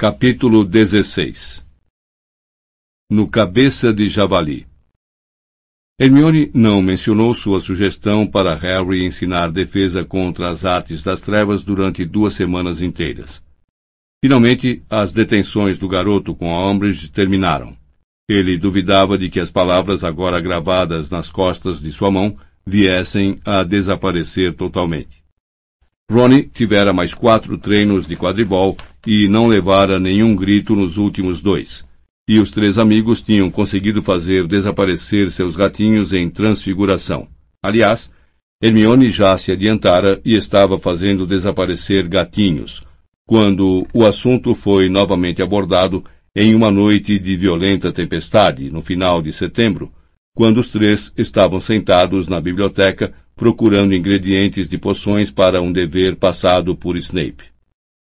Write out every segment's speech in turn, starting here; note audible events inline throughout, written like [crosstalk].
Capítulo 16 No cabeça de javali Hermione não mencionou sua sugestão para Harry ensinar defesa contra as artes das trevas durante duas semanas inteiras. Finalmente, as detenções do garoto com a Umbridge terminaram. Ele duvidava de que as palavras agora gravadas nas costas de sua mão viessem a desaparecer totalmente. Ronnie tivera mais quatro treinos de quadribol e não levara nenhum grito nos últimos dois. E os três amigos tinham conseguido fazer desaparecer seus gatinhos em transfiguração. Aliás, Hermione já se adiantara e estava fazendo desaparecer gatinhos, quando o assunto foi novamente abordado em uma noite de violenta tempestade, no final de setembro, quando os três estavam sentados na biblioteca procurando ingredientes de poções para um dever passado por Snape.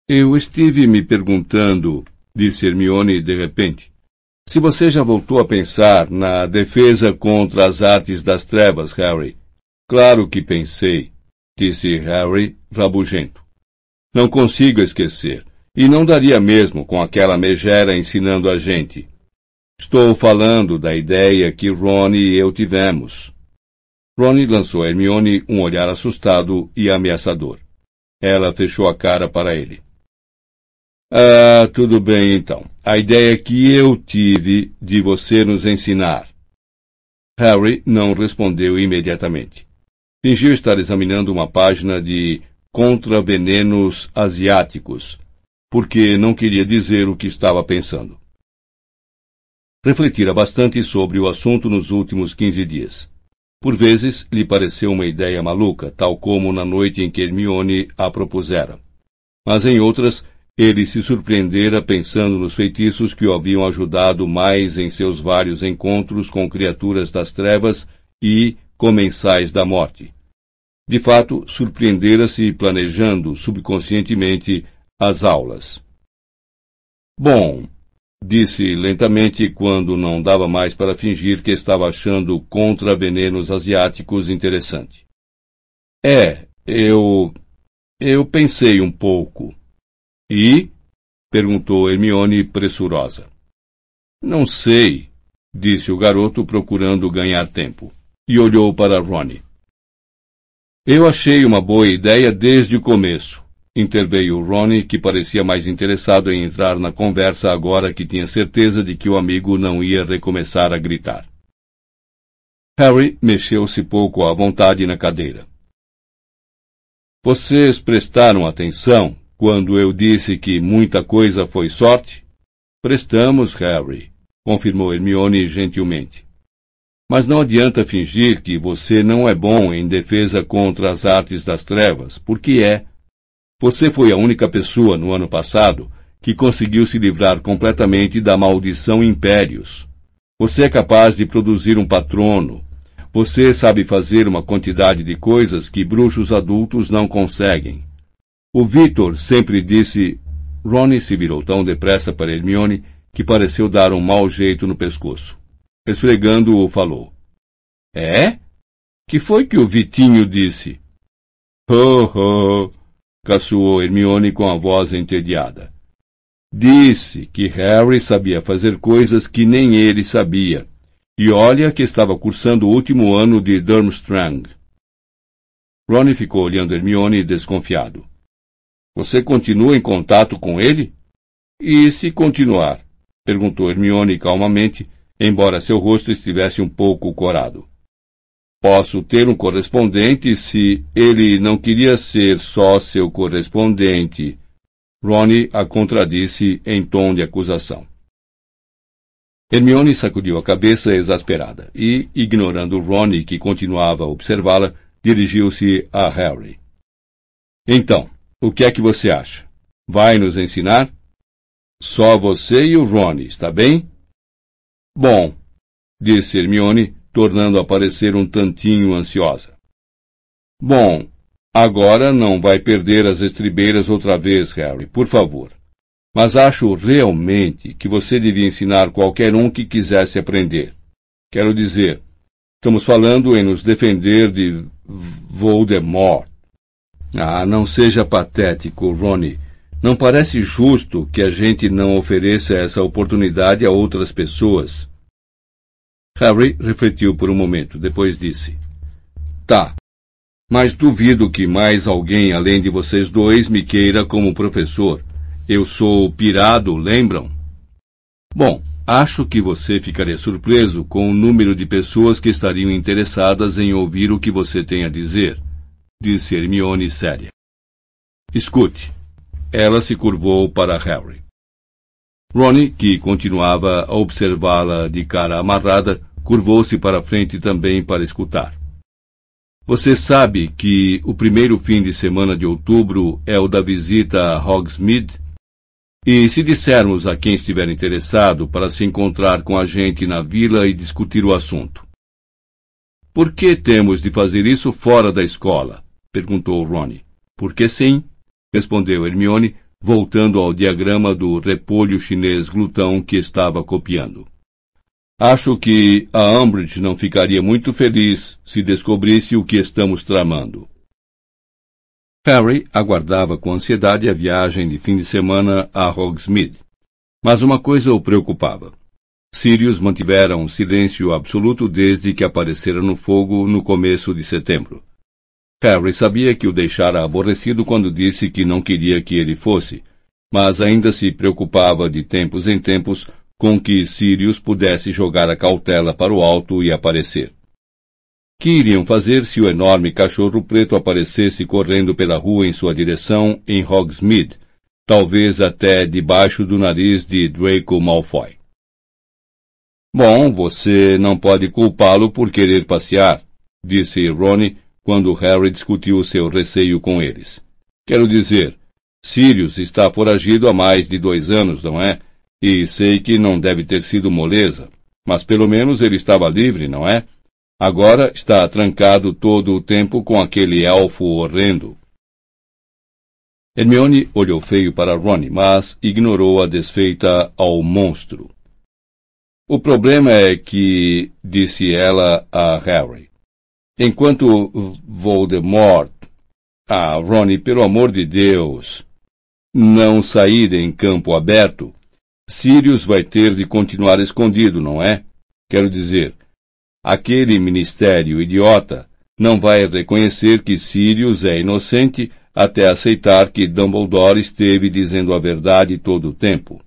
Eu estive me perguntando, disse Hermione de repente, se você já voltou a pensar na defesa contra as artes das trevas, Harry. Claro que pensei, disse Harry, rabugento. Não consigo esquecer, e não daria mesmo com aquela megera ensinando a gente. Estou falando da ideia que Ron e eu tivemos. Ronnie lançou a Hermione um olhar assustado e ameaçador. Ela fechou a cara para ele. Ah, tudo bem então. A ideia que eu tive de você nos ensinar. Harry não respondeu imediatamente. Fingiu estar examinando uma página de contravenenos asiáticos, porque não queria dizer o que estava pensando. Refletira bastante sobre o assunto nos últimos quinze dias. Por vezes lhe pareceu uma ideia maluca, tal como na noite em que Hermione a propusera. Mas em outras, ele se surpreendera pensando nos feitiços que o haviam ajudado mais em seus vários encontros com criaturas das trevas e comensais da morte. De fato, surpreendera-se planejando subconscientemente as aulas. Bom, disse lentamente quando não dava mais para fingir que estava achando contra-venenos asiáticos interessante. É, eu. Eu pensei um pouco. E? perguntou Hermione pressurosa. Não sei, disse o garoto procurando ganhar tempo, e olhou para Ronnie. Eu achei uma boa ideia desde o começo, Interveio Ronnie, que parecia mais interessado em entrar na conversa agora que tinha certeza de que o amigo não ia recomeçar a gritar. Harry mexeu-se pouco à vontade na cadeira. Vocês prestaram atenção quando eu disse que muita coisa foi sorte? Prestamos, Harry, confirmou Hermione gentilmente. Mas não adianta fingir que você não é bom em defesa contra as artes das trevas, porque é. Você foi a única pessoa no ano passado que conseguiu se livrar completamente da maldição impérios. Você é capaz de produzir um patrono. Você sabe fazer uma quantidade de coisas que bruxos adultos não conseguem. O Victor sempre disse. Ronnie se virou tão depressa para Hermione que pareceu dar um mau jeito no pescoço. Esfregando-o, falou: É? Que foi que o Vitinho disse? Ho, ho! Caçoou Hermione com a voz entediada. Disse que Harry sabia fazer coisas que nem ele sabia. E olha que estava cursando o último ano de Durmstrang. Ron ficou olhando Hermione desconfiado. Você continua em contato com ele? E se continuar? perguntou Hermione calmamente, embora seu rosto estivesse um pouco corado. Posso ter um correspondente se ele não queria ser só seu correspondente. Ronnie a contradisse em tom de acusação. Hermione sacudiu a cabeça exasperada e, ignorando Ronnie, que continuava a observá-la, dirigiu-se a Harry. Então, o que é que você acha? Vai nos ensinar? Só você e o Ronnie, está bem? Bom, disse Hermione, tornando a parecer um tantinho ansiosa. Bom, agora não vai perder as estribeiras outra vez, Harry, por favor. Mas acho realmente que você devia ensinar qualquer um que quisesse aprender. Quero dizer, estamos falando em nos defender de Voldemort. Ah, não seja patético, Ronnie. Não parece justo que a gente não ofereça essa oportunidade a outras pessoas. Harry refletiu por um momento, depois disse: Tá, mas duvido que mais alguém além de vocês dois me queira como professor. Eu sou pirado, lembram? Bom, acho que você ficaria surpreso com o número de pessoas que estariam interessadas em ouvir o que você tem a dizer, disse Hermione séria. Escute. Ela se curvou para Harry. Ronnie, que continuava a observá-la de cara amarrada, curvou-se para frente também para escutar. Você sabe que o primeiro fim de semana de outubro é o da visita a Hogsmeade? E se dissermos a quem estiver interessado para se encontrar com a gente na vila e discutir o assunto? Por que temos de fazer isso fora da escola? perguntou Ronnie. Porque sim, respondeu Hermione, voltando ao diagrama do repolho chinês glutão que estava copiando. Acho que a Umbridge não ficaria muito feliz se descobrisse o que estamos tramando. Harry aguardava com ansiedade a viagem de fim de semana a Hogsmeade. Mas uma coisa o preocupava. Sirius mantivera um silêncio absoluto desde que aparecera no fogo no começo de setembro. Harry sabia que o deixara aborrecido quando disse que não queria que ele fosse, mas ainda se preocupava de tempos em tempos com que Sirius pudesse jogar a cautela para o alto e aparecer. Que iriam fazer se o enorme cachorro preto aparecesse correndo pela rua em sua direção em Hogsmeade, talvez até debaixo do nariz de Draco Malfoy? Bom, você não pode culpá-lo por querer passear, disse Ronnie quando Harry discutiu seu receio com eles. Quero dizer, Sirius está foragido há mais de dois anos, não é? E sei que não deve ter sido moleza, mas pelo menos ele estava livre, não é? Agora está trancado todo o tempo com aquele elfo horrendo. Hermione olhou feio para Ronnie, mas ignorou a desfeita ao monstro. O problema é que, disse ela a Harry, Enquanto Voldemort. Ah, Ronnie, pelo amor de Deus. Não sair em campo aberto. Sirius vai ter de continuar escondido, não é? Quero dizer, aquele ministério idiota não vai reconhecer que Sirius é inocente até aceitar que Dumbledore esteve dizendo a verdade todo o tempo.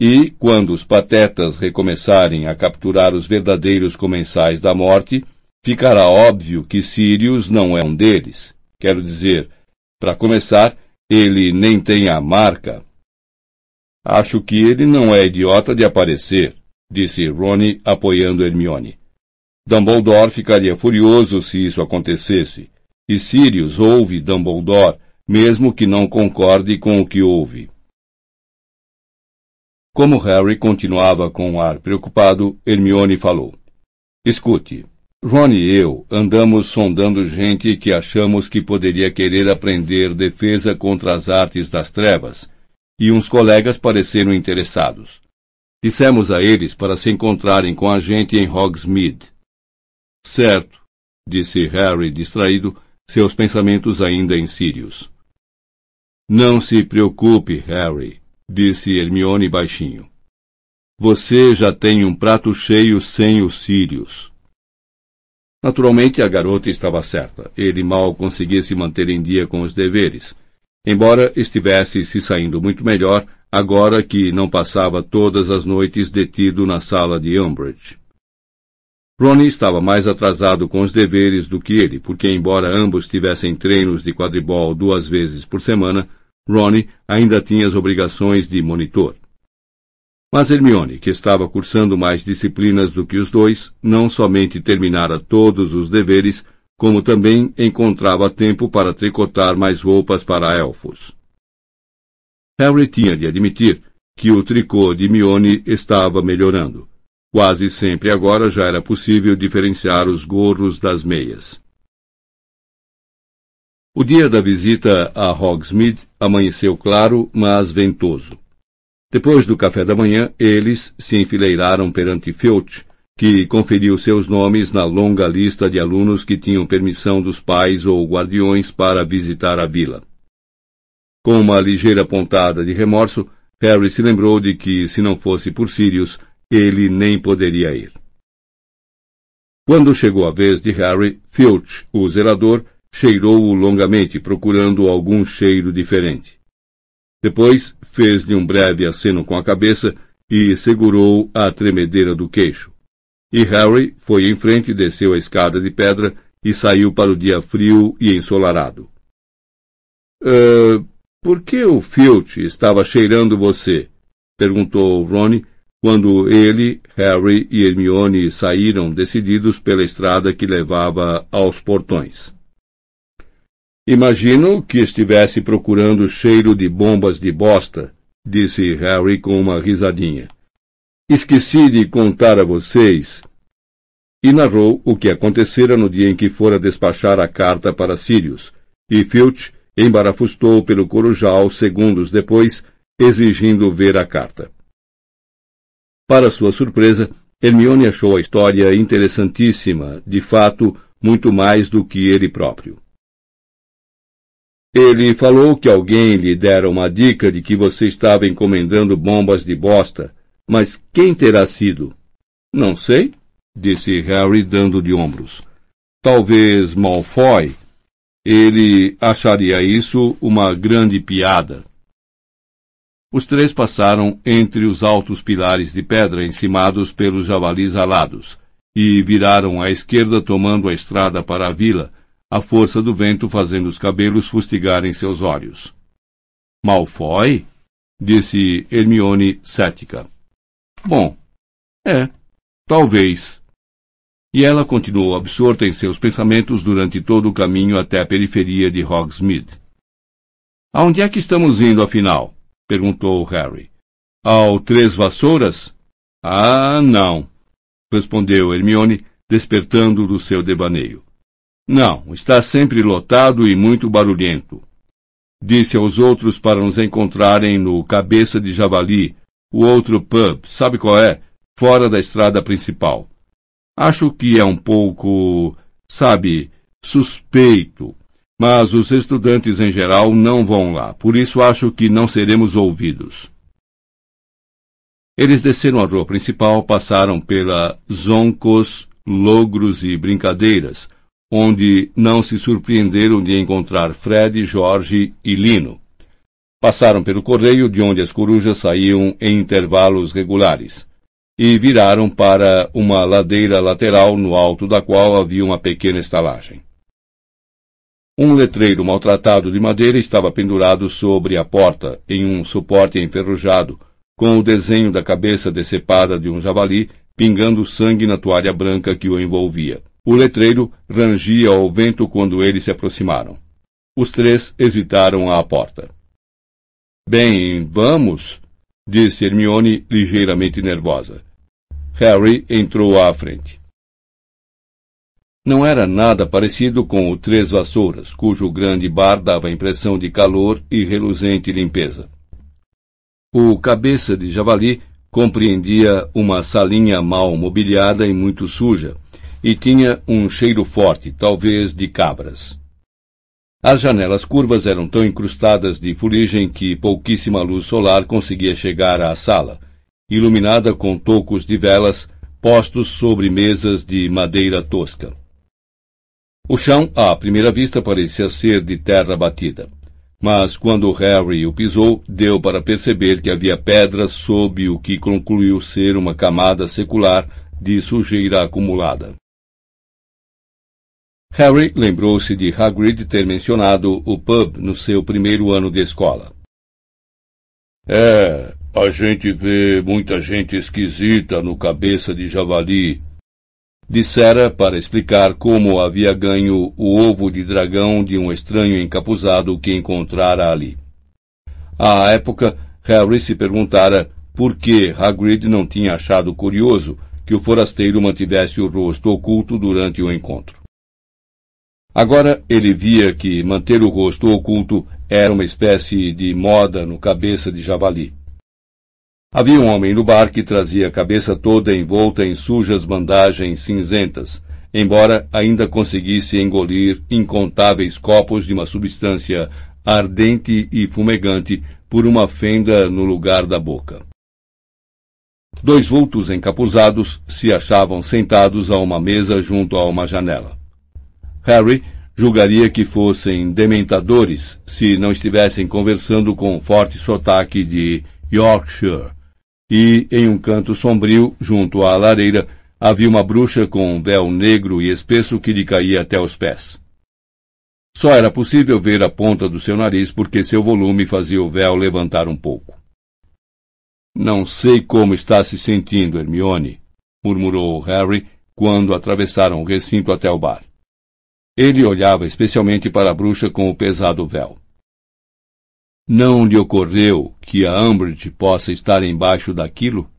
E, quando os patetas recomeçarem a capturar os verdadeiros comensais da morte, ficará óbvio que Sirius não é um deles. Quero dizer, para começar, ele nem tem a marca. Acho que ele não é idiota de aparecer, disse Ronnie, apoiando Hermione. Dumbledore ficaria furioso se isso acontecesse, e Sirius ouve Dumbledore, mesmo que não concorde com o que ouve. Como Harry continuava com um ar preocupado, Hermione falou. Escute, Ron e eu andamos sondando gente que achamos que poderia querer aprender defesa contra as artes das trevas, e uns colegas pareceram interessados. Dissemos a eles para se encontrarem com a gente em Hogsmeade. Certo, disse Harry distraído, seus pensamentos ainda em Sirius. Não se preocupe, Harry, disse Hermione baixinho. Você já tem um prato cheio sem os Sirius. Naturalmente, a garota estava certa. Ele mal conseguia se manter em dia com os deveres. Embora estivesse se saindo muito melhor, agora que não passava todas as noites detido na sala de Umbridge. Ronnie estava mais atrasado com os deveres do que ele, porque embora ambos tivessem treinos de quadribol duas vezes por semana, Ronnie ainda tinha as obrigações de monitor. Mas Hermione, que estava cursando mais disciplinas do que os dois, não somente terminara todos os deveres, como também encontrava tempo para tricotar mais roupas para elfos. Harry tinha de admitir que o tricô de Hermione estava melhorando. Quase sempre agora já era possível diferenciar os gorros das meias. O dia da visita a Hogsmeade amanheceu claro, mas ventoso. Depois do café da manhã, eles se enfileiraram perante Filch, que conferiu seus nomes na longa lista de alunos que tinham permissão dos pais ou guardiões para visitar a vila. Com uma ligeira pontada de remorso, Harry se lembrou de que, se não fosse por Sirius, ele nem poderia ir. Quando chegou a vez de Harry, Filch, o zelador, cheirou-o longamente, procurando algum cheiro diferente. Depois fez-lhe um breve aceno com a cabeça e segurou a tremedeira do queixo. E Harry foi em frente, desceu a escada de pedra e saiu para o dia frio e ensolarado. Uh, por que o Filch estava cheirando você? perguntou Ronnie, quando ele, Harry e Hermione saíram decididos pela estrada que levava aos portões. Imagino que estivesse procurando cheiro de bombas de bosta, disse Harry com uma risadinha. Esqueci de contar a vocês. E narrou o que acontecera no dia em que fora despachar a carta para Sirius, e Filch embarafustou pelo corujal segundos depois, exigindo ver a carta. Para sua surpresa, Hermione achou a história interessantíssima, de fato, muito mais do que ele próprio. Ele falou que alguém lhe dera uma dica de que você estava encomendando bombas de bosta, mas quem terá sido? Não sei, disse Harry dando de ombros. Talvez Malfoy. Ele acharia isso uma grande piada. Os três passaram entre os altos pilares de pedra encimados pelos javalis alados e viraram à esquerda tomando a estrada para a vila, a força do vento fazendo os cabelos fustigarem seus olhos. Malfoy? disse Hermione cética. Bom, é, talvez. E ela continuou absorta em seus pensamentos durante todo o caminho até a periferia de Hogsmeade. Aonde é que estamos indo, afinal? perguntou Harry. Ao Três Vassouras? Ah, não, respondeu Hermione, despertando do seu devaneio. Não, está sempre lotado e muito barulhento. Disse aos outros para nos encontrarem no Cabeça de Javali, o outro pub, sabe qual é? Fora da estrada principal. Acho que é um pouco, sabe, suspeito mas os estudantes em geral não vão lá, por isso acho que não seremos ouvidos. Eles desceram a rua principal, passaram pela Zoncos, Logros e Brincadeiras, onde não se surpreenderam de encontrar Fred, Jorge e Lino. Passaram pelo correio, de onde as corujas saíam em intervalos regulares, e viraram para uma ladeira lateral no alto da qual havia uma pequena estalagem. Um letreiro maltratado de madeira estava pendurado sobre a porta, em um suporte enferrujado, com o desenho da cabeça decepada de um javali pingando sangue na toalha branca que o envolvia. O letreiro rangia ao vento quando eles se aproximaram. Os três hesitaram à porta. Bem, vamos, disse Hermione ligeiramente nervosa. Harry entrou à frente. Não era nada parecido com o Três Vassouras, cujo grande bar dava a impressão de calor e reluzente limpeza. O Cabeça de Javali compreendia uma salinha mal mobiliada e muito suja, e tinha um cheiro forte, talvez de cabras. As janelas curvas eram tão incrustadas de fuligem que pouquíssima luz solar conseguia chegar à sala, iluminada com tocos de velas postos sobre mesas de madeira tosca. O chão, à primeira vista, parecia ser de terra batida. Mas quando Harry o pisou, deu para perceber que havia pedras sob o que concluiu ser uma camada secular de sujeira acumulada. Harry lembrou-se de Hagrid ter mencionado o pub no seu primeiro ano de escola. É, a gente vê muita gente esquisita no cabeça de javali, dissera para explicar como havia ganho o ovo de dragão de um estranho encapuzado que encontrara ali. À época, Harry se perguntara por que Hagrid não tinha achado curioso que o forasteiro mantivesse o rosto oculto durante o encontro. Agora ele via que manter o rosto oculto era uma espécie de moda no cabeça de javali. Havia um homem no bar que trazia a cabeça toda envolta em sujas bandagens cinzentas, embora ainda conseguisse engolir incontáveis copos de uma substância ardente e fumegante, por uma fenda no lugar da boca. Dois vultos encapuzados se achavam sentados a uma mesa junto a uma janela. Harry julgaria que fossem dementadores se não estivessem conversando com um forte sotaque de Yorkshire. E, em um canto sombrio, junto à lareira, havia uma bruxa com um véu negro e espesso que lhe caía até os pés. Só era possível ver a ponta do seu nariz porque seu volume fazia o véu levantar um pouco. Não sei como está se sentindo, Hermione, murmurou Harry quando atravessaram o recinto até o bar. Ele olhava especialmente para a bruxa com o pesado véu. Não lhe ocorreu que a Umbridge possa estar embaixo daquilo?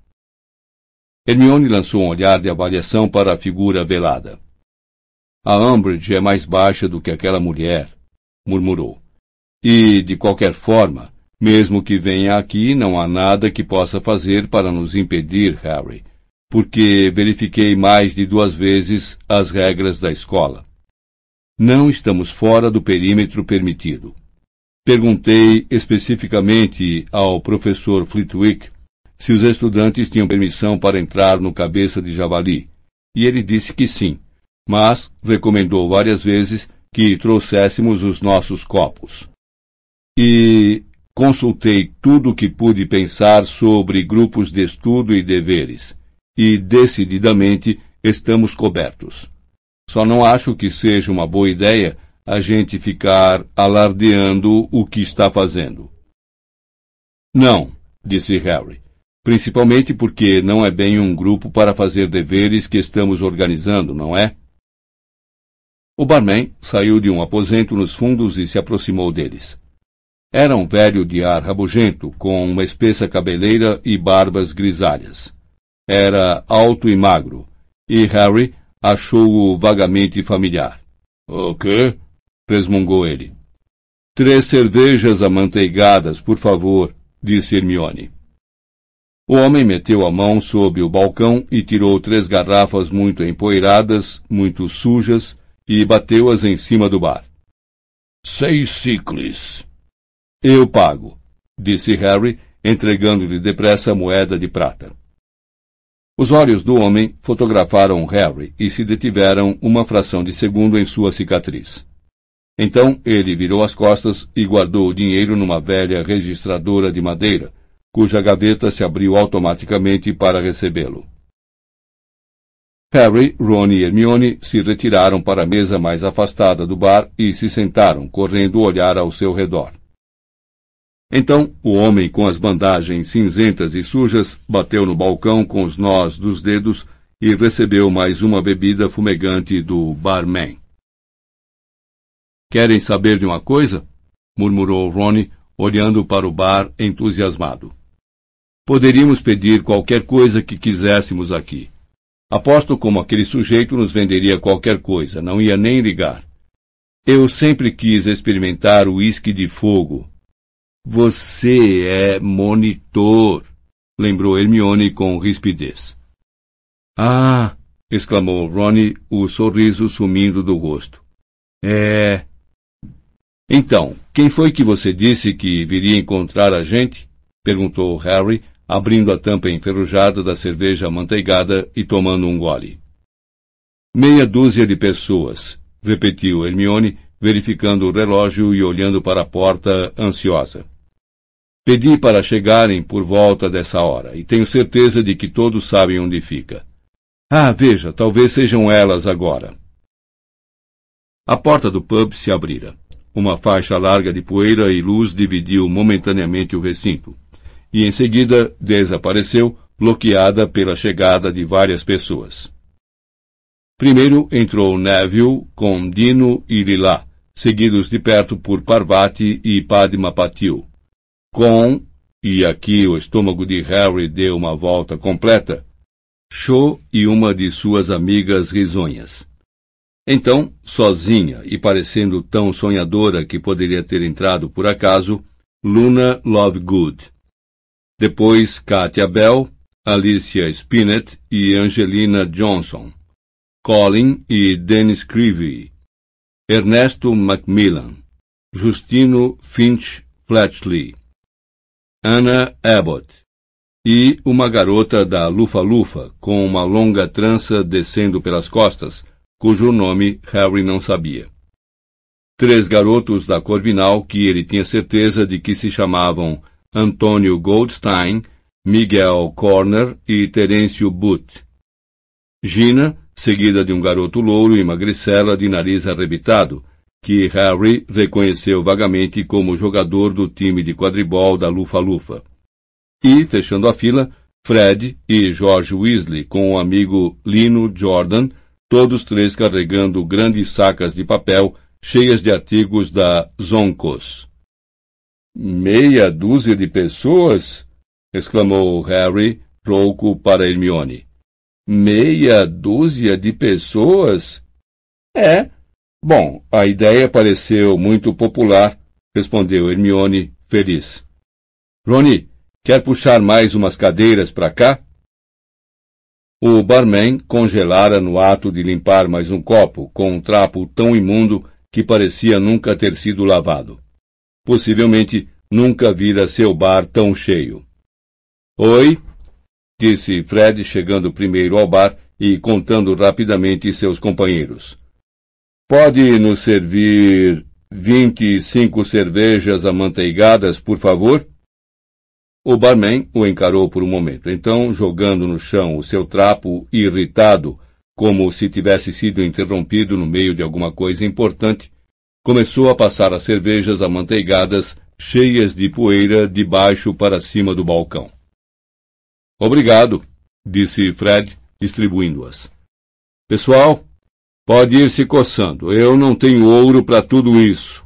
Hermione lançou um olhar de avaliação para a figura velada. A Umbridge é mais baixa do que aquela mulher, murmurou. E, de qualquer forma, mesmo que venha aqui, não há nada que possa fazer para nos impedir, Harry, porque verifiquei mais de duas vezes as regras da escola. Não estamos fora do perímetro permitido. Perguntei especificamente ao professor Flitwick se os estudantes tinham permissão para entrar no cabeça de javali, e ele disse que sim, mas recomendou várias vezes que trouxéssemos os nossos copos. E consultei tudo o que pude pensar sobre grupos de estudo e deveres, e decididamente estamos cobertos. Só não acho que seja uma boa ideia a gente ficar alardeando o que está fazendo. Não, disse Harry, principalmente porque não é bem um grupo para fazer deveres que estamos organizando, não é? O barman saiu de um aposento nos fundos e se aproximou deles. Era um velho de ar rabugento, com uma espessa cabeleira e barbas grisalhas. Era alto e magro, e Harry achou-o vagamente familiar. O quê? resmungou ele. Três cervejas amanteigadas, por favor, disse Hermione. O homem meteu a mão sob o balcão e tirou três garrafas muito empoeiradas, muito sujas, e bateu-as em cima do bar. Seis ciclis. Eu pago, disse Harry, entregando-lhe depressa a moeda de prata. Os olhos do homem fotografaram Harry e se detiveram uma fração de segundo em sua cicatriz. Então ele virou as costas e guardou o dinheiro numa velha registradora de madeira, cuja gaveta se abriu automaticamente para recebê-lo. Harry, Ron e Hermione se retiraram para a mesa mais afastada do bar e se sentaram, correndo olhar ao seu redor. Então, o homem com as bandagens cinzentas e sujas bateu no balcão com os nós dos dedos e recebeu mais uma bebida fumegante do barman. Querem saber de uma coisa? murmurou Ronnie, olhando para o bar entusiasmado. Poderíamos pedir qualquer coisa que quiséssemos aqui. Aposto como aquele sujeito nos venderia qualquer coisa, não ia nem ligar. Eu sempre quis experimentar o uísque de fogo. Você é monitor, lembrou Hermione com rispidez. Ah! exclamou Ronnie, o sorriso sumindo do rosto. É. Então, quem foi que você disse que viria encontrar a gente? perguntou Harry, abrindo a tampa enferrujada da cerveja amanteigada e tomando um gole. Meia dúzia de pessoas, repetiu Hermione, verificando o relógio e olhando para a porta, ansiosa. Pedi para chegarem por volta dessa hora, e tenho certeza de que todos sabem onde fica. Ah, veja, talvez sejam elas agora. A porta do pub se abrira. Uma faixa larga de poeira e luz dividiu momentaneamente o recinto e em seguida desapareceu, bloqueada pela chegada de várias pessoas. Primeiro entrou Neville com Dino e Lila, seguidos de perto por Parvati e Padma Patil. Com, e aqui o estômago de Harry deu uma volta completa, Cho e uma de suas amigas risonhas. Então, sozinha e parecendo tão sonhadora que poderia ter entrado por acaso, Luna Lovegood. Depois Katia Bell, Alicia Spinett e Angelina Johnson. Colin e Dennis Creevy. Ernesto Macmillan. Justino Finch Fletchley, Anna Abbott e uma garota da Lufa-Lufa com uma longa trança descendo pelas costas, cujo nome Harry não sabia. Três garotos da Corvinal que ele tinha certeza de que se chamavam Antônio Goldstein, Miguel Corner e Terêncio Butt. Gina, seguida de um garoto louro e magricela de nariz arrebitado, que Harry reconheceu vagamente como jogador do time de quadribol da Lufa-Lufa. E, fechando a fila, Fred e George Weasley com o amigo Lino Jordan, todos três carregando grandes sacas de papel cheias de artigos da Zonkos. Meia dúzia de pessoas? exclamou Harry, rouco para Hermione. Meia dúzia de pessoas? É, Bom, a ideia pareceu muito popular, respondeu Hermione, feliz. Rony, quer puxar mais umas cadeiras para cá? O barman congelara no ato de limpar mais um copo, com um trapo tão imundo que parecia nunca ter sido lavado. Possivelmente nunca vira seu bar tão cheio. Oi, disse Fred, chegando primeiro ao bar e contando rapidamente seus companheiros. Pode nos servir vinte e cinco cervejas amanteigadas, por favor? O barman o encarou por um momento. Então, jogando no chão o seu trapo, irritado, como se tivesse sido interrompido no meio de alguma coisa importante, começou a passar as cervejas amanteigadas cheias de poeira de baixo para cima do balcão. Obrigado, disse Fred, distribuindo-as. Pessoal, Pode ir se coçando. Eu não tenho ouro para tudo isso.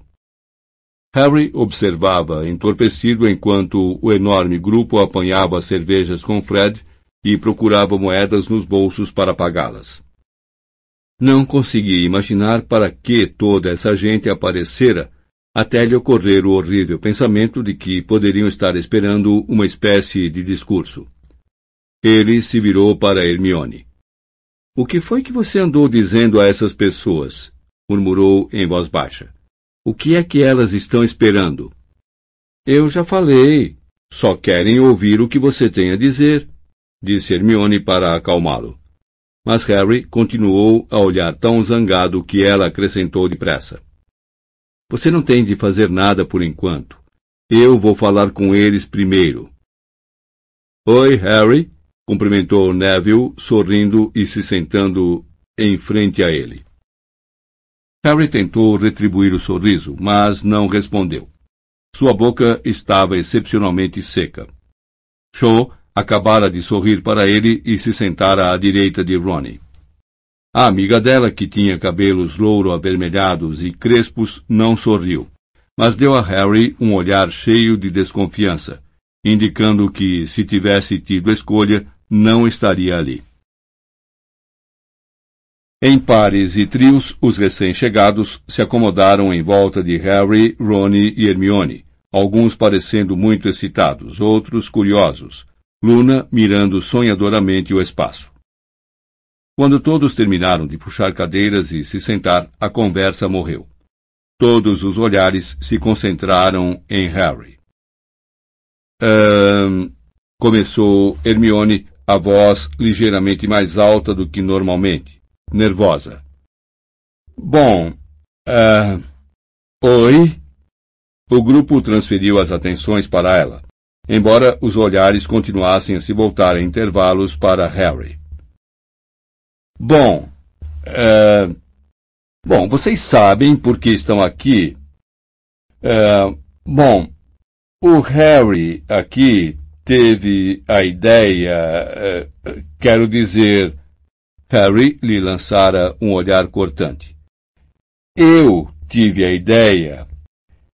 Harry observava entorpecido enquanto o enorme grupo apanhava cervejas com Fred e procurava moedas nos bolsos para pagá-las. Não conseguia imaginar para que toda essa gente aparecera até lhe ocorrer o horrível pensamento de que poderiam estar esperando uma espécie de discurso. Ele se virou para Hermione. O que foi que você andou dizendo a essas pessoas? murmurou em voz baixa. O que é que elas estão esperando? Eu já falei. Só querem ouvir o que você tem a dizer, disse Hermione para acalmá-lo. Mas Harry continuou a olhar tão zangado que ela acrescentou depressa. Você não tem de fazer nada por enquanto. Eu vou falar com eles primeiro. Oi, Harry, Cumprimentou Neville, sorrindo e se sentando em frente a ele. Harry tentou retribuir o sorriso, mas não respondeu. Sua boca estava excepcionalmente seca. Cho acabara de sorrir para ele e se sentara à direita de Ronnie. A amiga dela, que tinha cabelos louro-avermelhados e crespos, não sorriu, mas deu a Harry um olhar cheio de desconfiança, indicando que, se tivesse tido escolha, não estaria ali. Em pares e trios, os recém-chegados se acomodaram em volta de Harry, Ronnie e Hermione, alguns parecendo muito excitados, outros curiosos, Luna mirando sonhadoramente o espaço. Quando todos terminaram de puxar cadeiras e se sentar, a conversa morreu. Todos os olhares se concentraram em Harry. Um, começou Hermione, a voz ligeiramente mais alta do que normalmente, nervosa. Bom, uh, oi? O grupo transferiu as atenções para ela, embora os olhares continuassem a se voltar em intervalos para Harry. Bom, uh, bom, vocês sabem por que estão aqui. Uh, bom, o Harry aqui teve a ideia, eh, quero dizer, Harry lhe lançara um olhar cortante. Eu tive a ideia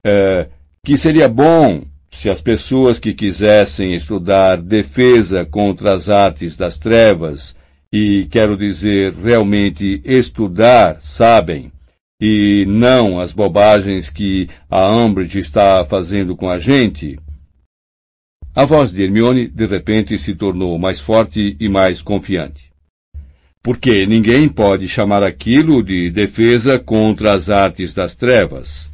eh, que seria bom se as pessoas que quisessem estudar defesa contra as artes das trevas, e quero dizer realmente estudar, sabem, e não as bobagens que a Umbridge está fazendo com a gente, a voz de Hermione de repente se tornou mais forte e mais confiante. Porque ninguém pode chamar aquilo de defesa contra as artes das trevas.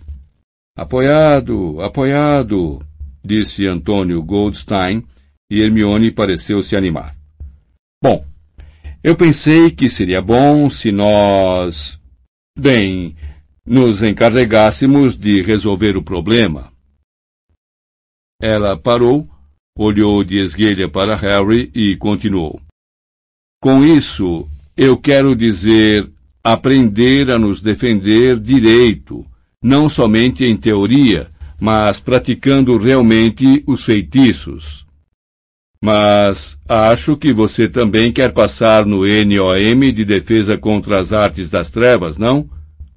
Apoiado, apoiado, disse Antônio Goldstein, e Hermione pareceu se animar. Bom, eu pensei que seria bom se nós. Bem, nos encarregássemos de resolver o problema. Ela parou, olhou de esguelha para Harry e continuou. Com isso, eu quero dizer aprender a nos defender direito, não somente em teoria, mas praticando realmente os feitiços. Mas acho que você também quer passar no NOM de defesa contra as artes das trevas, não?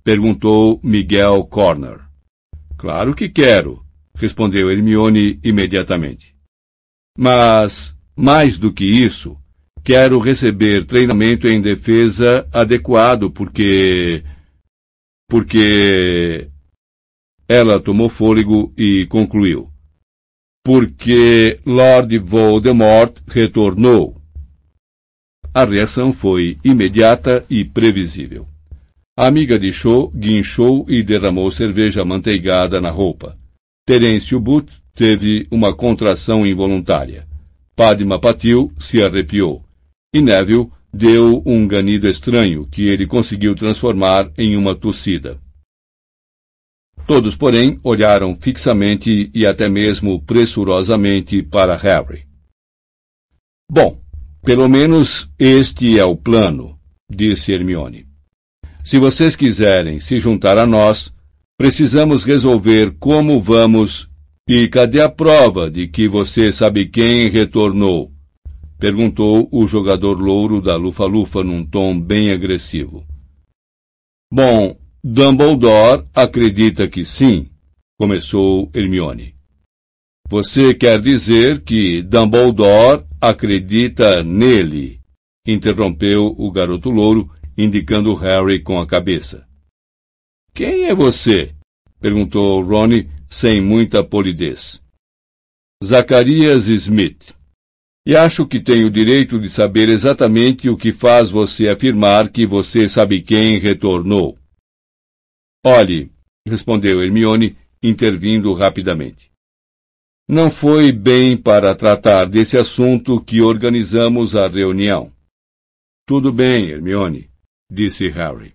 perguntou Miguel Corner. Claro que quero, respondeu Hermione imediatamente. Mas, mais do que isso, quero receber treinamento em defesa adequado, porque. Porque. Ela tomou fôlego e concluiu. Porque Lord Voldemort retornou. A reação foi imediata e previsível. A amiga de Cho guinchou e derramou cerveja manteigada na roupa. Terêncio But teve uma contração involuntária. Padma Patil se arrepiou. E Neville deu um ganido estranho que ele conseguiu transformar em uma tossida. Todos, porém, olharam fixamente e até mesmo pressurosamente para Harry. Bom, pelo menos este é o plano, disse Hermione. Se vocês quiserem se juntar a nós, precisamos resolver como vamos. E cadê a prova de que você sabe quem retornou? perguntou o jogador louro da Lufa-Lufa num tom bem agressivo. Bom, Dumbledore acredita que sim, começou Hermione. Você quer dizer que Dumbledore acredita nele, interrompeu o garoto louro, indicando Harry com a cabeça. Quem é você? perguntou Ronnie sem muita polidez. Zacarias Smith. E acho que tenho o direito de saber exatamente o que faz você afirmar que você sabe quem retornou. Olhe, respondeu Hermione, intervindo rapidamente. Não foi bem para tratar desse assunto que organizamos a reunião. Tudo bem, Hermione, disse Harry.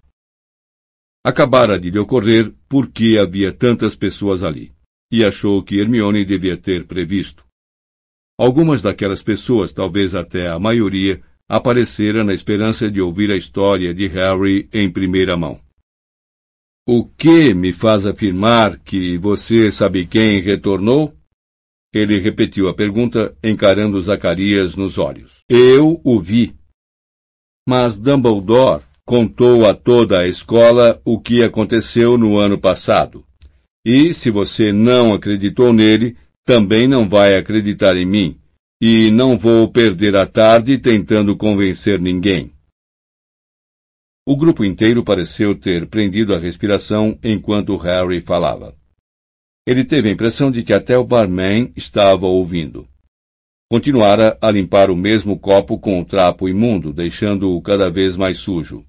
Acabara de lhe ocorrer por que havia tantas pessoas ali, e achou que Hermione devia ter previsto. Algumas daquelas pessoas, talvez até a maioria, apareceram na esperança de ouvir a história de Harry em primeira mão. O que me faz afirmar que você sabe quem retornou? Ele repetiu a pergunta, encarando Zacarias nos olhos. Eu o vi. Mas Dumbledore contou a toda a escola o que aconteceu no ano passado. E, se você não acreditou nele, também não vai acreditar em mim. E não vou perder a tarde tentando convencer ninguém. O grupo inteiro pareceu ter prendido a respiração enquanto Harry falava. Ele teve a impressão de que até o barman estava ouvindo. Continuara a limpar o mesmo copo com o trapo imundo, deixando-o cada vez mais sujo.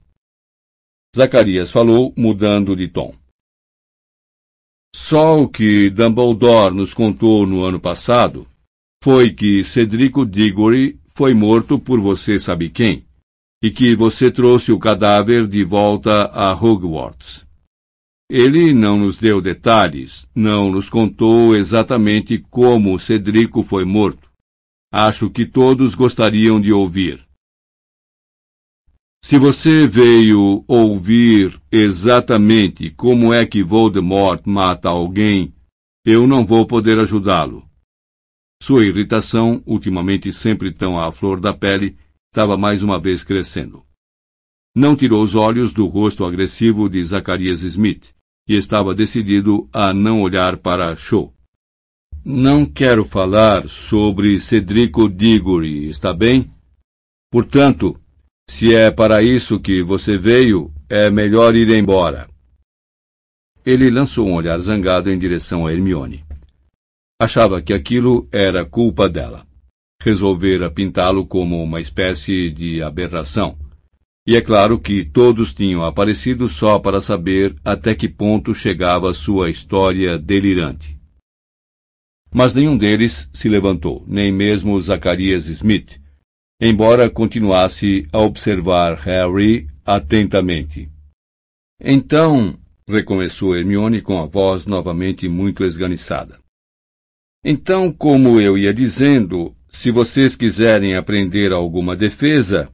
Zacarias falou, mudando de tom. Só o que Dumbledore nos contou no ano passado foi que Cedrico Diggory foi morto por você sabe quem e que você trouxe o cadáver de volta a Hogwarts. Ele não nos deu detalhes, não nos contou exatamente como Cedrico foi morto. Acho que todos gostariam de ouvir. Se você veio ouvir exatamente como é que Voldemort mata alguém, eu não vou poder ajudá-lo. Sua irritação, ultimamente sempre tão à flor da pele, estava mais uma vez crescendo. Não tirou os olhos do rosto agressivo de Zacarias Smith e estava decidido a não olhar para Cho. Não quero falar sobre Cedrico Diggory, está bem? Portanto, se é para isso que você veio, é melhor ir embora. Ele lançou um olhar zangado em direção a Hermione. Achava que aquilo era culpa dela resolvera pintá-lo como uma espécie de aberração. E é claro que todos tinham aparecido só para saber até que ponto chegava sua história delirante. Mas nenhum deles se levantou, nem mesmo Zacarias Smith, embora continuasse a observar Harry atentamente. Então, recomeçou Hermione com a voz novamente muito esganiçada. Então, como eu ia dizendo, se vocês quiserem aprender alguma defesa,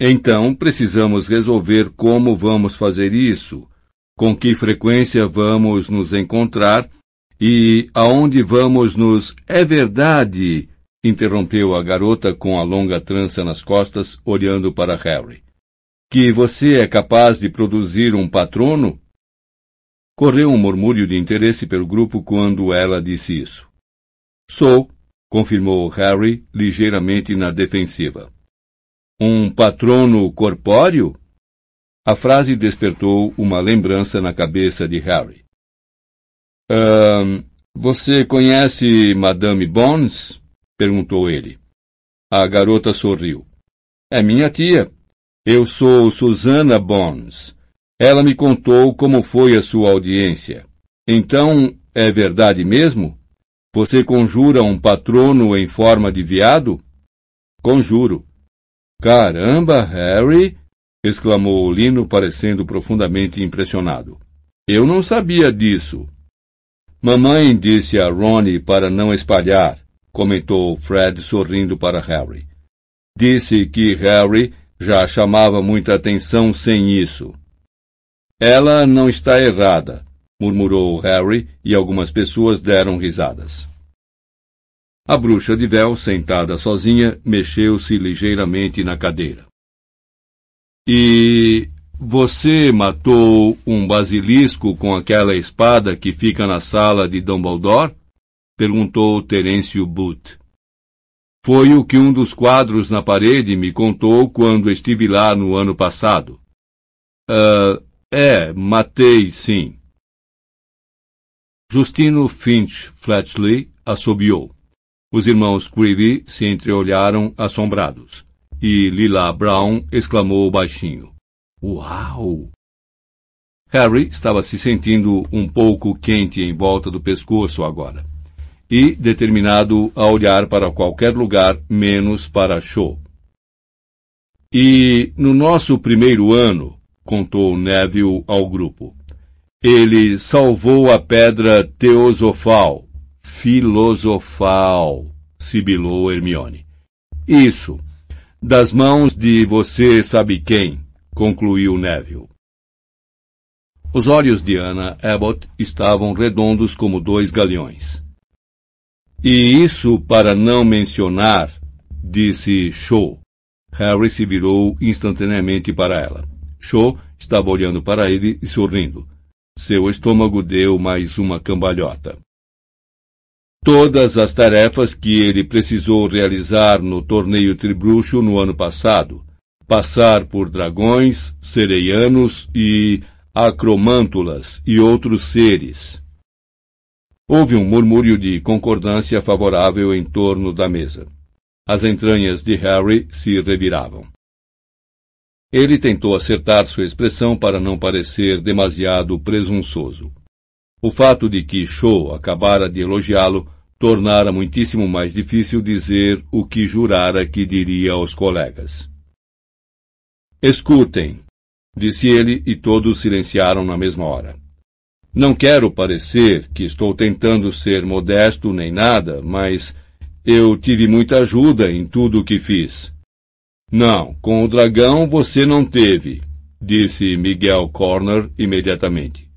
então precisamos resolver como vamos fazer isso, com que frequência vamos nos encontrar e aonde vamos nos. É verdade! Interrompeu a garota com a longa trança nas costas, olhando para Harry. Que você é capaz de produzir um patrono? Correu um murmúrio de interesse pelo grupo quando ela disse isso. Sou, confirmou Harry, ligeiramente na defensiva. Um patrono corpóreo? A frase despertou uma lembrança na cabeça de Harry. Você conhece Madame Bones? Perguntou ele. A garota sorriu. É minha tia. Eu sou Susana Bones. Ela me contou como foi a sua audiência. Então, é verdade mesmo? Você conjura um patrono em forma de viado? Conjuro. Caramba, Harry! exclamou Lino, parecendo profundamente impressionado. Eu não sabia disso. Mamãe disse a Ronnie para não espalhar, comentou Fred sorrindo para Harry. Disse que Harry já chamava muita atenção sem isso. Ela não está errada, murmurou Harry e algumas pessoas deram risadas. A bruxa de véu, sentada sozinha, mexeu-se ligeiramente na cadeira. E você matou um basilisco com aquela espada que fica na sala de Dumbledore? Perguntou Terêncio Booth. Foi o que um dos quadros na parede me contou quando estive lá no ano passado. Uh, é, matei, sim. Justino Finch Fletchley assobiou. Os irmãos Creevy se entreolharam assombrados. E Lila Brown exclamou baixinho. Uau! Harry estava se sentindo um pouco quente em volta do pescoço agora. E determinado a olhar para qualquer lugar menos para Cho. E no nosso primeiro ano, contou Neville ao grupo, ele salvou a pedra teosofal filosofal, sibilou Hermione. Isso, das mãos de você sabe quem, concluiu Neville. Os olhos de Anna Abbott estavam redondos como dois galeões. E isso para não mencionar, disse Cho. Harry se virou instantaneamente para ela. Cho estava olhando para ele e sorrindo. Seu estômago deu mais uma cambalhota. Todas as tarefas que ele precisou realizar no torneio tribruxo no ano passado, passar por dragões, sereianos e acromântulas e outros seres. Houve um murmúrio de concordância favorável em torno da mesa. As entranhas de Harry se reviravam. Ele tentou acertar sua expressão para não parecer demasiado presunçoso. O fato de que Shaw acabara de elogiá-lo tornara muitíssimo mais difícil dizer o que jurara que diria aos colegas. Escutem, disse ele e todos silenciaram na mesma hora. Não quero parecer que estou tentando ser modesto nem nada, mas eu tive muita ajuda em tudo o que fiz. Não, com o dragão você não teve, disse Miguel Corner imediatamente.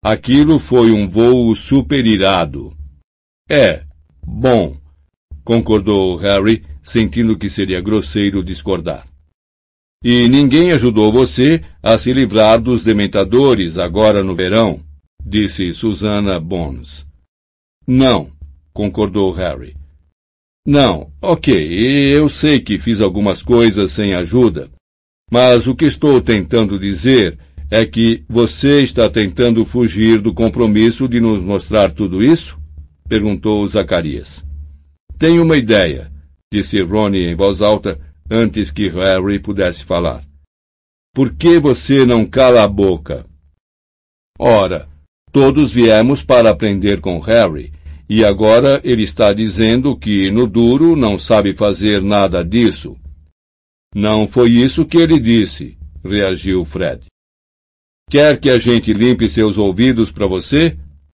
Aquilo foi um voo superirado. É, bom, concordou Harry, sentindo que seria grosseiro discordar. E ninguém ajudou você a se livrar dos dementadores agora no verão, disse Susana Bones. Não, concordou Harry. Não, ok, eu sei que fiz algumas coisas sem ajuda, mas o que estou tentando dizer é que você está tentando fugir do compromisso de nos mostrar tudo isso? perguntou Zacarias. Tenho uma ideia, disse Ronnie em voz alta antes que Harry pudesse falar. por que você não cala a boca? Ora, todos viemos para aprender com Harry, e agora ele está dizendo que no duro não sabe fazer nada disso. Não foi isso que ele disse, reagiu Fred. Quer que a gente limpe seus ouvidos para você?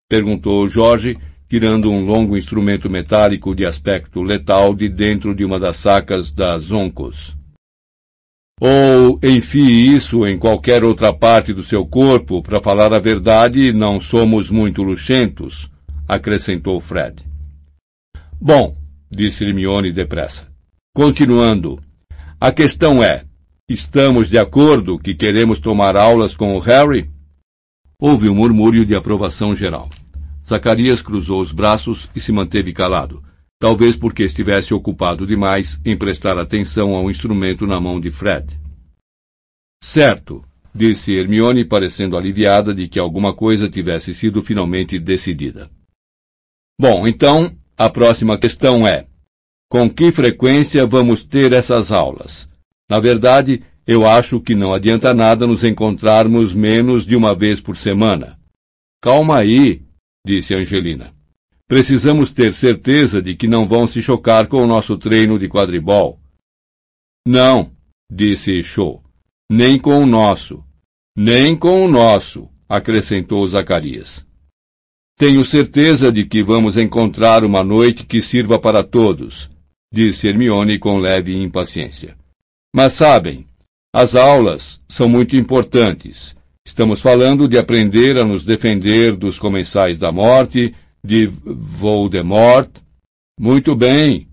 perguntou Jorge, tirando um longo instrumento metálico de aspecto letal de dentro de uma das sacas das Zoncos. Ou enfie isso em qualquer outra parte do seu corpo, para falar a verdade, não somos muito luxentos, acrescentou Fred. Bom, disse Hermione depressa. Continuando. A questão é: estamos de acordo que queremos tomar aulas com o Harry? Houve um murmúrio de aprovação geral. Zacarias cruzou os braços e se manteve calado, talvez porque estivesse ocupado demais em prestar atenção ao instrumento na mão de Fred. Certo, disse Hermione, parecendo aliviada de que alguma coisa tivesse sido finalmente decidida. Bom, então, a próxima questão é: com que frequência vamos ter essas aulas? Na verdade, eu acho que não adianta nada nos encontrarmos menos de uma vez por semana. Calma aí, disse Angelina. Precisamos ter certeza de que não vão se chocar com o nosso treino de quadribol. Não, disse Cho. Nem com o nosso. Nem com o nosso, acrescentou Zacarias. Tenho certeza de que vamos encontrar uma noite que sirva para todos, disse Hermione com leve impaciência. Mas sabem, as aulas são muito importantes Estamos falando de aprender a nos defender dos comensais da morte, de Voldemort. Muito bem,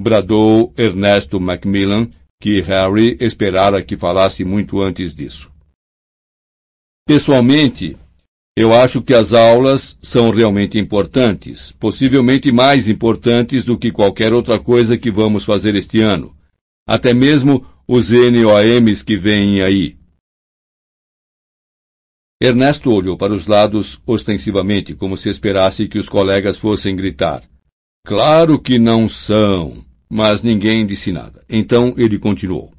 bradou Ernesto Macmillan, que Harry esperara que falasse muito antes disso. Pessoalmente, eu acho que as aulas são realmente importantes, possivelmente mais importantes do que qualquer outra coisa que vamos fazer este ano. Até mesmo os NOMs que vêm aí. Ernesto olhou para os lados ostensivamente, como se esperasse que os colegas fossem gritar. Claro que não são, mas ninguém disse nada. Então ele continuou.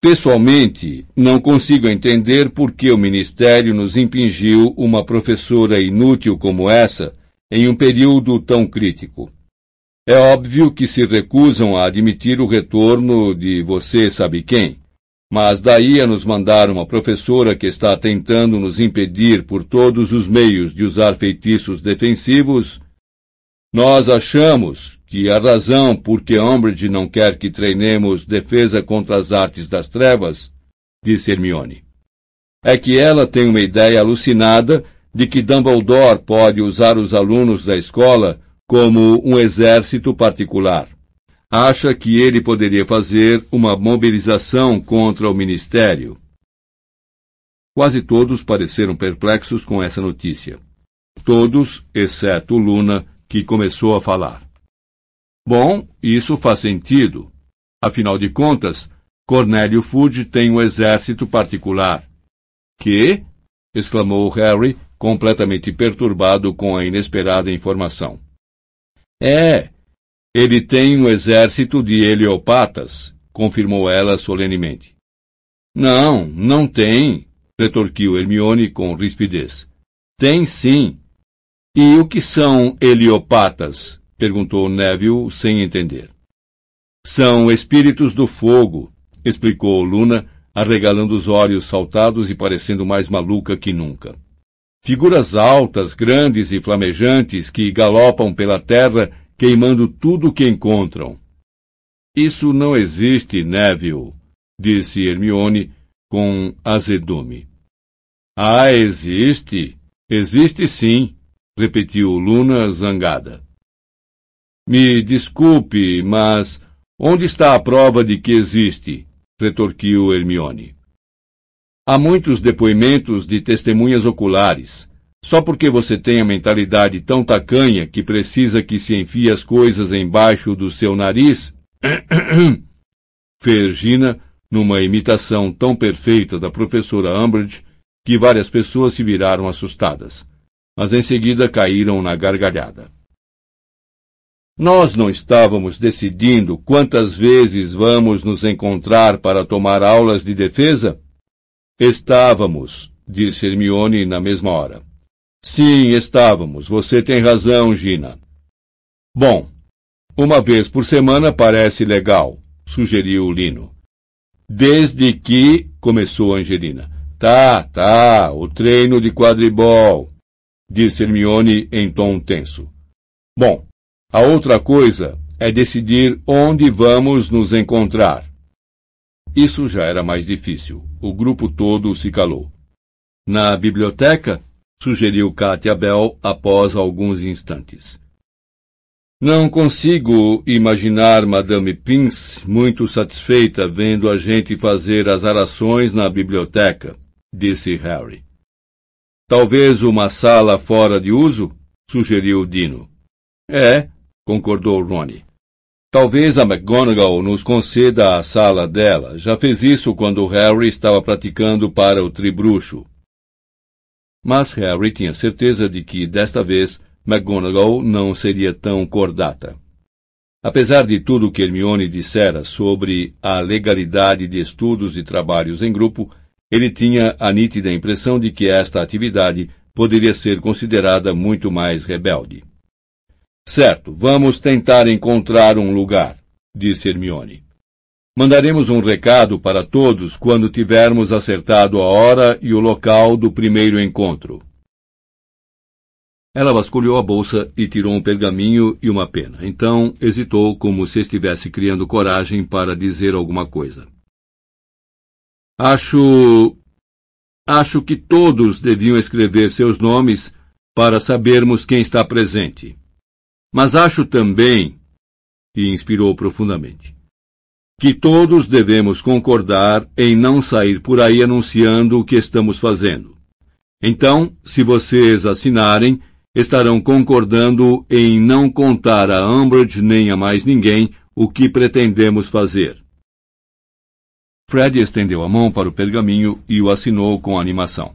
Pessoalmente, não consigo entender por que o Ministério nos impingiu uma professora inútil como essa em um período tão crítico. É óbvio que se recusam a admitir o retorno de você sabe quem, mas daí a nos mandar uma professora que está tentando nos impedir por todos os meios de usar feitiços defensivos, nós achamos que a razão por que Umbridge não quer que treinemos defesa contra as artes das trevas, disse Hermione, é que ela tem uma ideia alucinada de que Dumbledore pode usar os alunos da escola como um exército particular acha que ele poderia fazer uma mobilização contra o ministério. Quase todos pareceram perplexos com essa notícia. Todos, exceto Luna, que começou a falar. Bom, isso faz sentido. Afinal de contas, Cornélio Fudge tem um exército particular. Que? exclamou Harry, completamente perturbado com a inesperada informação. É, ele tem um exército de heliopatas, confirmou ela solenemente. Não, não tem, retorquiu Hermione com rispidez. Tem sim. E o que são heliopatas? perguntou Neville sem entender. São espíritos do fogo, explicou Luna, arregalando os olhos saltados e parecendo mais maluca que nunca. Figuras altas, grandes e flamejantes que galopam pela terra queimando tudo o que encontram. Isso não existe, Neville, disse Hermione com azedume. Ah, existe? Existe sim, repetiu Luna zangada. Me desculpe, mas onde está a prova de que existe? retorquiu Hermione. Há muitos depoimentos de testemunhas oculares. Só porque você tem a mentalidade tão tacanha que precisa que se enfie as coisas embaixo do seu nariz? [clears throat] fez numa imitação tão perfeita da professora Umbridge que várias pessoas se viraram assustadas, mas em seguida caíram na gargalhada. Nós não estávamos decidindo quantas vezes vamos nos encontrar para tomar aulas de defesa? Estávamos, disse Hermione na mesma hora. Sim, estávamos. Você tem razão, Gina. Bom, uma vez por semana parece legal, sugeriu Lino. Desde que, começou Angelina. Tá, tá, o treino de quadribol, disse Hermione em tom tenso. Bom, a outra coisa é decidir onde vamos nos encontrar. Isso já era mais difícil. O grupo todo se calou. Na biblioteca? Sugeriu Katia Bell após alguns instantes. Não consigo imaginar Madame Pince muito satisfeita vendo a gente fazer as arações na biblioteca, disse Harry. Talvez uma sala fora de uso? sugeriu Dino. É, concordou Ronnie. Talvez a McGonagall nos conceda a sala dela. Já fez isso quando Harry estava praticando para o tribruxo. Mas Harry tinha certeza de que, desta vez, McGonagall não seria tão cordata. Apesar de tudo o que Hermione dissera sobre a legalidade de estudos e trabalhos em grupo, ele tinha a nítida impressão de que esta atividade poderia ser considerada muito mais rebelde. Certo, vamos tentar encontrar um lugar, disse Hermione. Mandaremos um recado para todos quando tivermos acertado a hora e o local do primeiro encontro. Ela vasculhou a bolsa e tirou um pergaminho e uma pena. Então hesitou como se estivesse criando coragem para dizer alguma coisa. Acho. Acho que todos deviam escrever seus nomes para sabermos quem está presente. Mas acho também, e inspirou profundamente, que todos devemos concordar em não sair por aí anunciando o que estamos fazendo. Então, se vocês assinarem, estarão concordando em não contar a Umbridge nem a mais ninguém o que pretendemos fazer. Fred estendeu a mão para o pergaminho e o assinou com animação.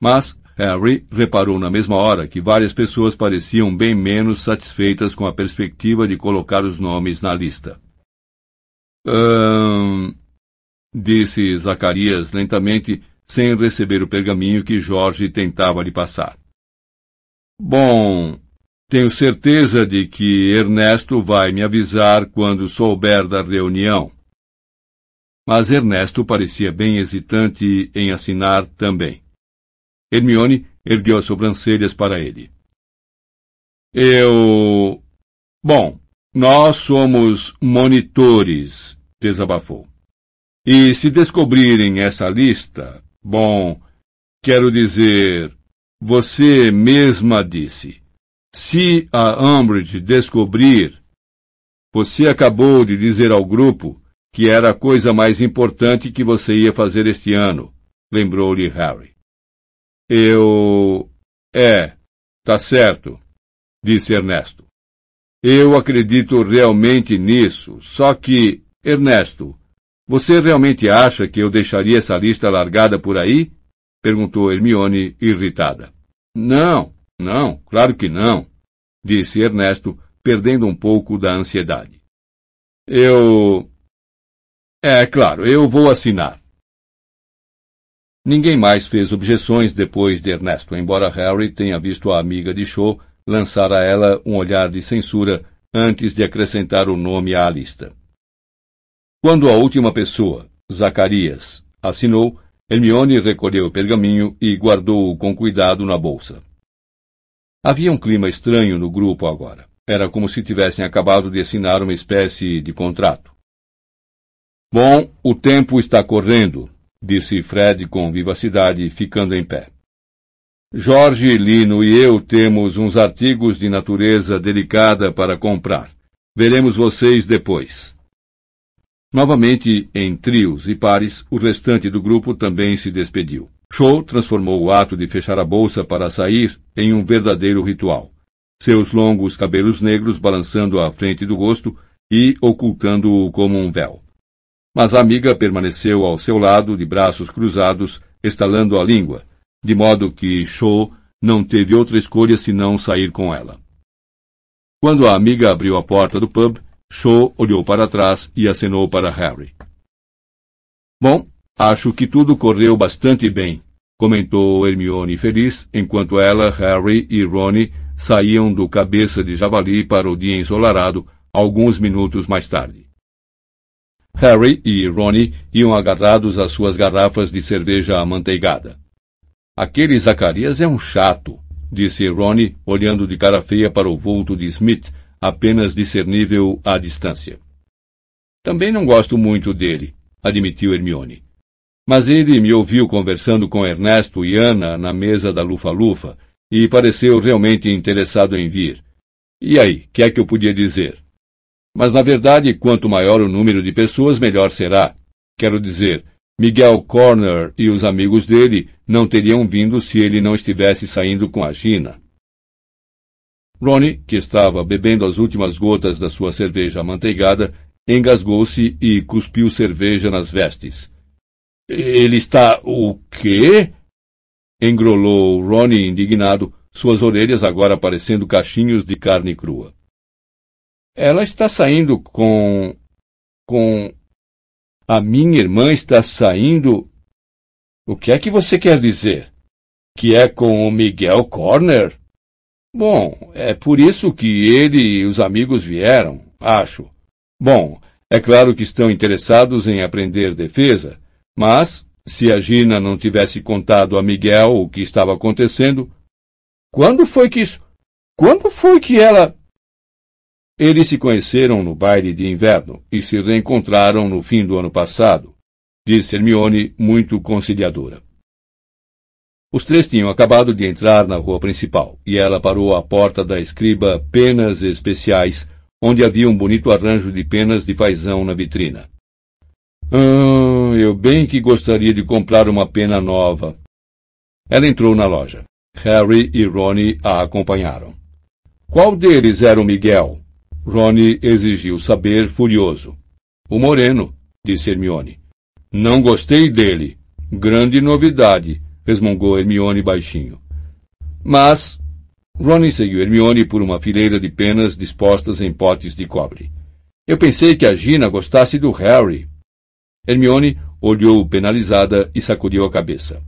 Mas Harry reparou na mesma hora que várias pessoas pareciam bem menos satisfeitas com a perspectiva de colocar os nomes na lista. Hum, disse Zacarias lentamente, sem receber o pergaminho que Jorge tentava lhe passar. Bom, tenho certeza de que Ernesto vai me avisar quando souber da reunião. Mas Ernesto parecia bem hesitante em assinar também. Hermione ergueu as sobrancelhas para ele. Eu. Bom, nós somos monitores, desabafou. E se descobrirem essa lista, bom, quero dizer, você mesma disse. Se a Umbridge descobrir, você acabou de dizer ao grupo que era a coisa mais importante que você ia fazer este ano, lembrou-lhe Harry. Eu. É, tá certo, disse Ernesto. Eu acredito realmente nisso, só que, Ernesto, você realmente acha que eu deixaria essa lista largada por aí? perguntou Hermione, irritada. Não, não, claro que não, disse Ernesto, perdendo um pouco da ansiedade. Eu. É claro, eu vou assinar. Ninguém mais fez objeções depois de Ernesto, embora Harry tenha visto a amiga de Cho lançar a ela um olhar de censura antes de acrescentar o nome à lista. Quando a última pessoa, Zacarias, assinou, Hermione recolheu o pergaminho e guardou-o com cuidado na bolsa. Havia um clima estranho no grupo agora. Era como se tivessem acabado de assinar uma espécie de contrato. Bom, o tempo está correndo, disse Fred com vivacidade, ficando em pé. Jorge, Lino e eu temos uns artigos de natureza delicada para comprar. Veremos vocês depois. Novamente, em trios e pares, o restante do grupo também se despediu. Cho transformou o ato de fechar a bolsa para sair em um verdadeiro ritual. Seus longos cabelos negros balançando à frente do rosto e ocultando-o como um véu. Mas a amiga permaneceu ao seu lado, de braços cruzados, estalando a língua, de modo que Cho não teve outra escolha senão sair com ela. Quando a amiga abriu a porta do pub, Cho olhou para trás e acenou para Harry. Bom, Acho que tudo correu bastante bem, comentou Hermione feliz, enquanto ela, Harry e Rony saíam do cabeça de javali para o dia ensolarado alguns minutos mais tarde. Harry e Rony iam agarrados às suas garrafas de cerveja amanteigada. Aquele Zacarias é um chato, disse Rony, olhando de cara feia para o vulto de Smith, apenas discernível à distância. Também não gosto muito dele, admitiu Hermione. Mas ele me ouviu conversando com Ernesto e Ana na mesa da Lufa-Lufa e pareceu realmente interessado em vir. E aí, que é que eu podia dizer? Mas na verdade, quanto maior o número de pessoas, melhor será. Quero dizer, Miguel Corner e os amigos dele não teriam vindo se ele não estivesse saindo com a Gina. Ronnie, que estava bebendo as últimas gotas da sua cerveja amanteigada, engasgou-se e cuspiu cerveja nas vestes. Ele está o quê? Engrolou Ronnie indignado, suas orelhas agora parecendo cachinhos de carne crua. Ela está saindo com. com. A minha irmã está saindo. O que é que você quer dizer? Que é com o Miguel Corner? Bom, é por isso que ele e os amigos vieram, acho. Bom, é claro que estão interessados em aprender defesa, mas, se a Gina não tivesse contado a Miguel o que estava acontecendo. Quando foi que isso. Quando foi que ela. Eles se conheceram no baile de inverno e se reencontraram no fim do ano passado, disse Hermione, muito conciliadora. Os três tinham acabado de entrar na rua principal e ela parou à porta da escriba Penas Especiais, onde havia um bonito arranjo de penas de fazão na vitrina. Ah, eu bem que gostaria de comprar uma pena nova. Ela entrou na loja. Harry e Ronnie a acompanharam. Qual deles era o Miguel? Ronnie exigiu saber, furioso. O moreno, disse Hermione. Não gostei dele. Grande novidade, resmungou Hermione baixinho. Mas Ronnie seguiu Hermione por uma fileira de penas dispostas em potes de cobre. Eu pensei que a Gina gostasse do Harry. Hermione olhou penalizada e sacudiu a cabeça.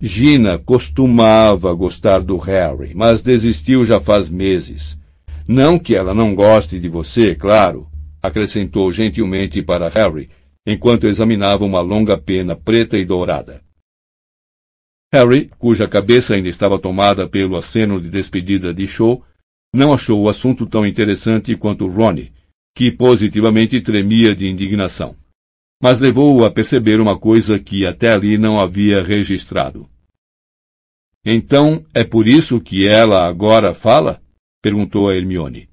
Gina costumava gostar do Harry, mas desistiu já faz meses. Não que ela não goste de você, claro, acrescentou gentilmente para Harry, enquanto examinava uma longa pena preta e dourada. Harry, cuja cabeça ainda estava tomada pelo aceno de despedida de Shaw, não achou o assunto tão interessante quanto Ronnie, que positivamente tremia de indignação. Mas levou-o a perceber uma coisa que até ali não havia registrado. Então é por isso que ela agora fala? Perguntou a Hermione.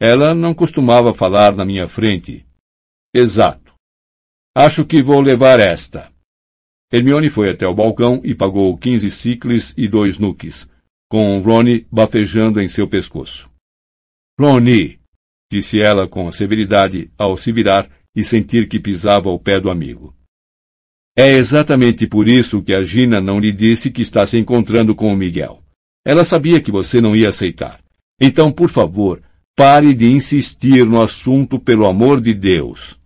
Ela não costumava falar na minha frente. Exato. Acho que vou levar esta. Hermione foi até o balcão e pagou quinze ciclos e dois nuques, com Ronnie bafejando em seu pescoço. Ronnie, disse ela com severidade ao se virar e sentir que pisava ao pé do amigo. É exatamente por isso que a Gina não lhe disse que está se encontrando com o Miguel. Ela sabia que você não ia aceitar. Então, por favor, pare de insistir no assunto pelo amor de Deus.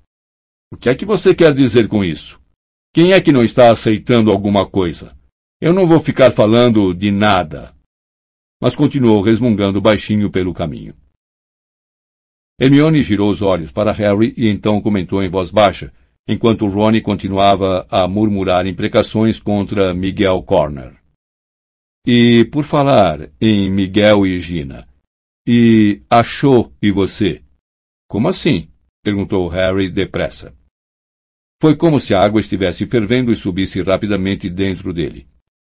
O que é que você quer dizer com isso? Quem é que não está aceitando alguma coisa? Eu não vou ficar falando de nada. Mas continuou resmungando baixinho pelo caminho. Hermione girou os olhos para Harry e então comentou em voz baixa, enquanto Ronnie continuava a murmurar imprecações contra Miguel Corner. E, por falar em Miguel e Gina, e achou e você? Como assim? perguntou Harry depressa. Foi como se a água estivesse fervendo e subisse rapidamente dentro dele.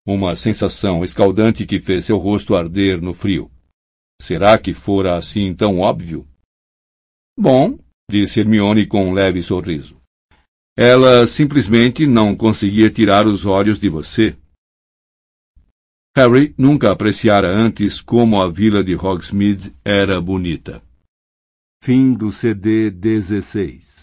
Uma sensação escaldante que fez seu rosto arder no frio. Será que fora assim tão óbvio? Bom, disse Hermione com um leve sorriso. Ela simplesmente não conseguia tirar os olhos de você. Harry nunca apreciara antes como a vila de Hogsmeade era bonita. Fim do CD 16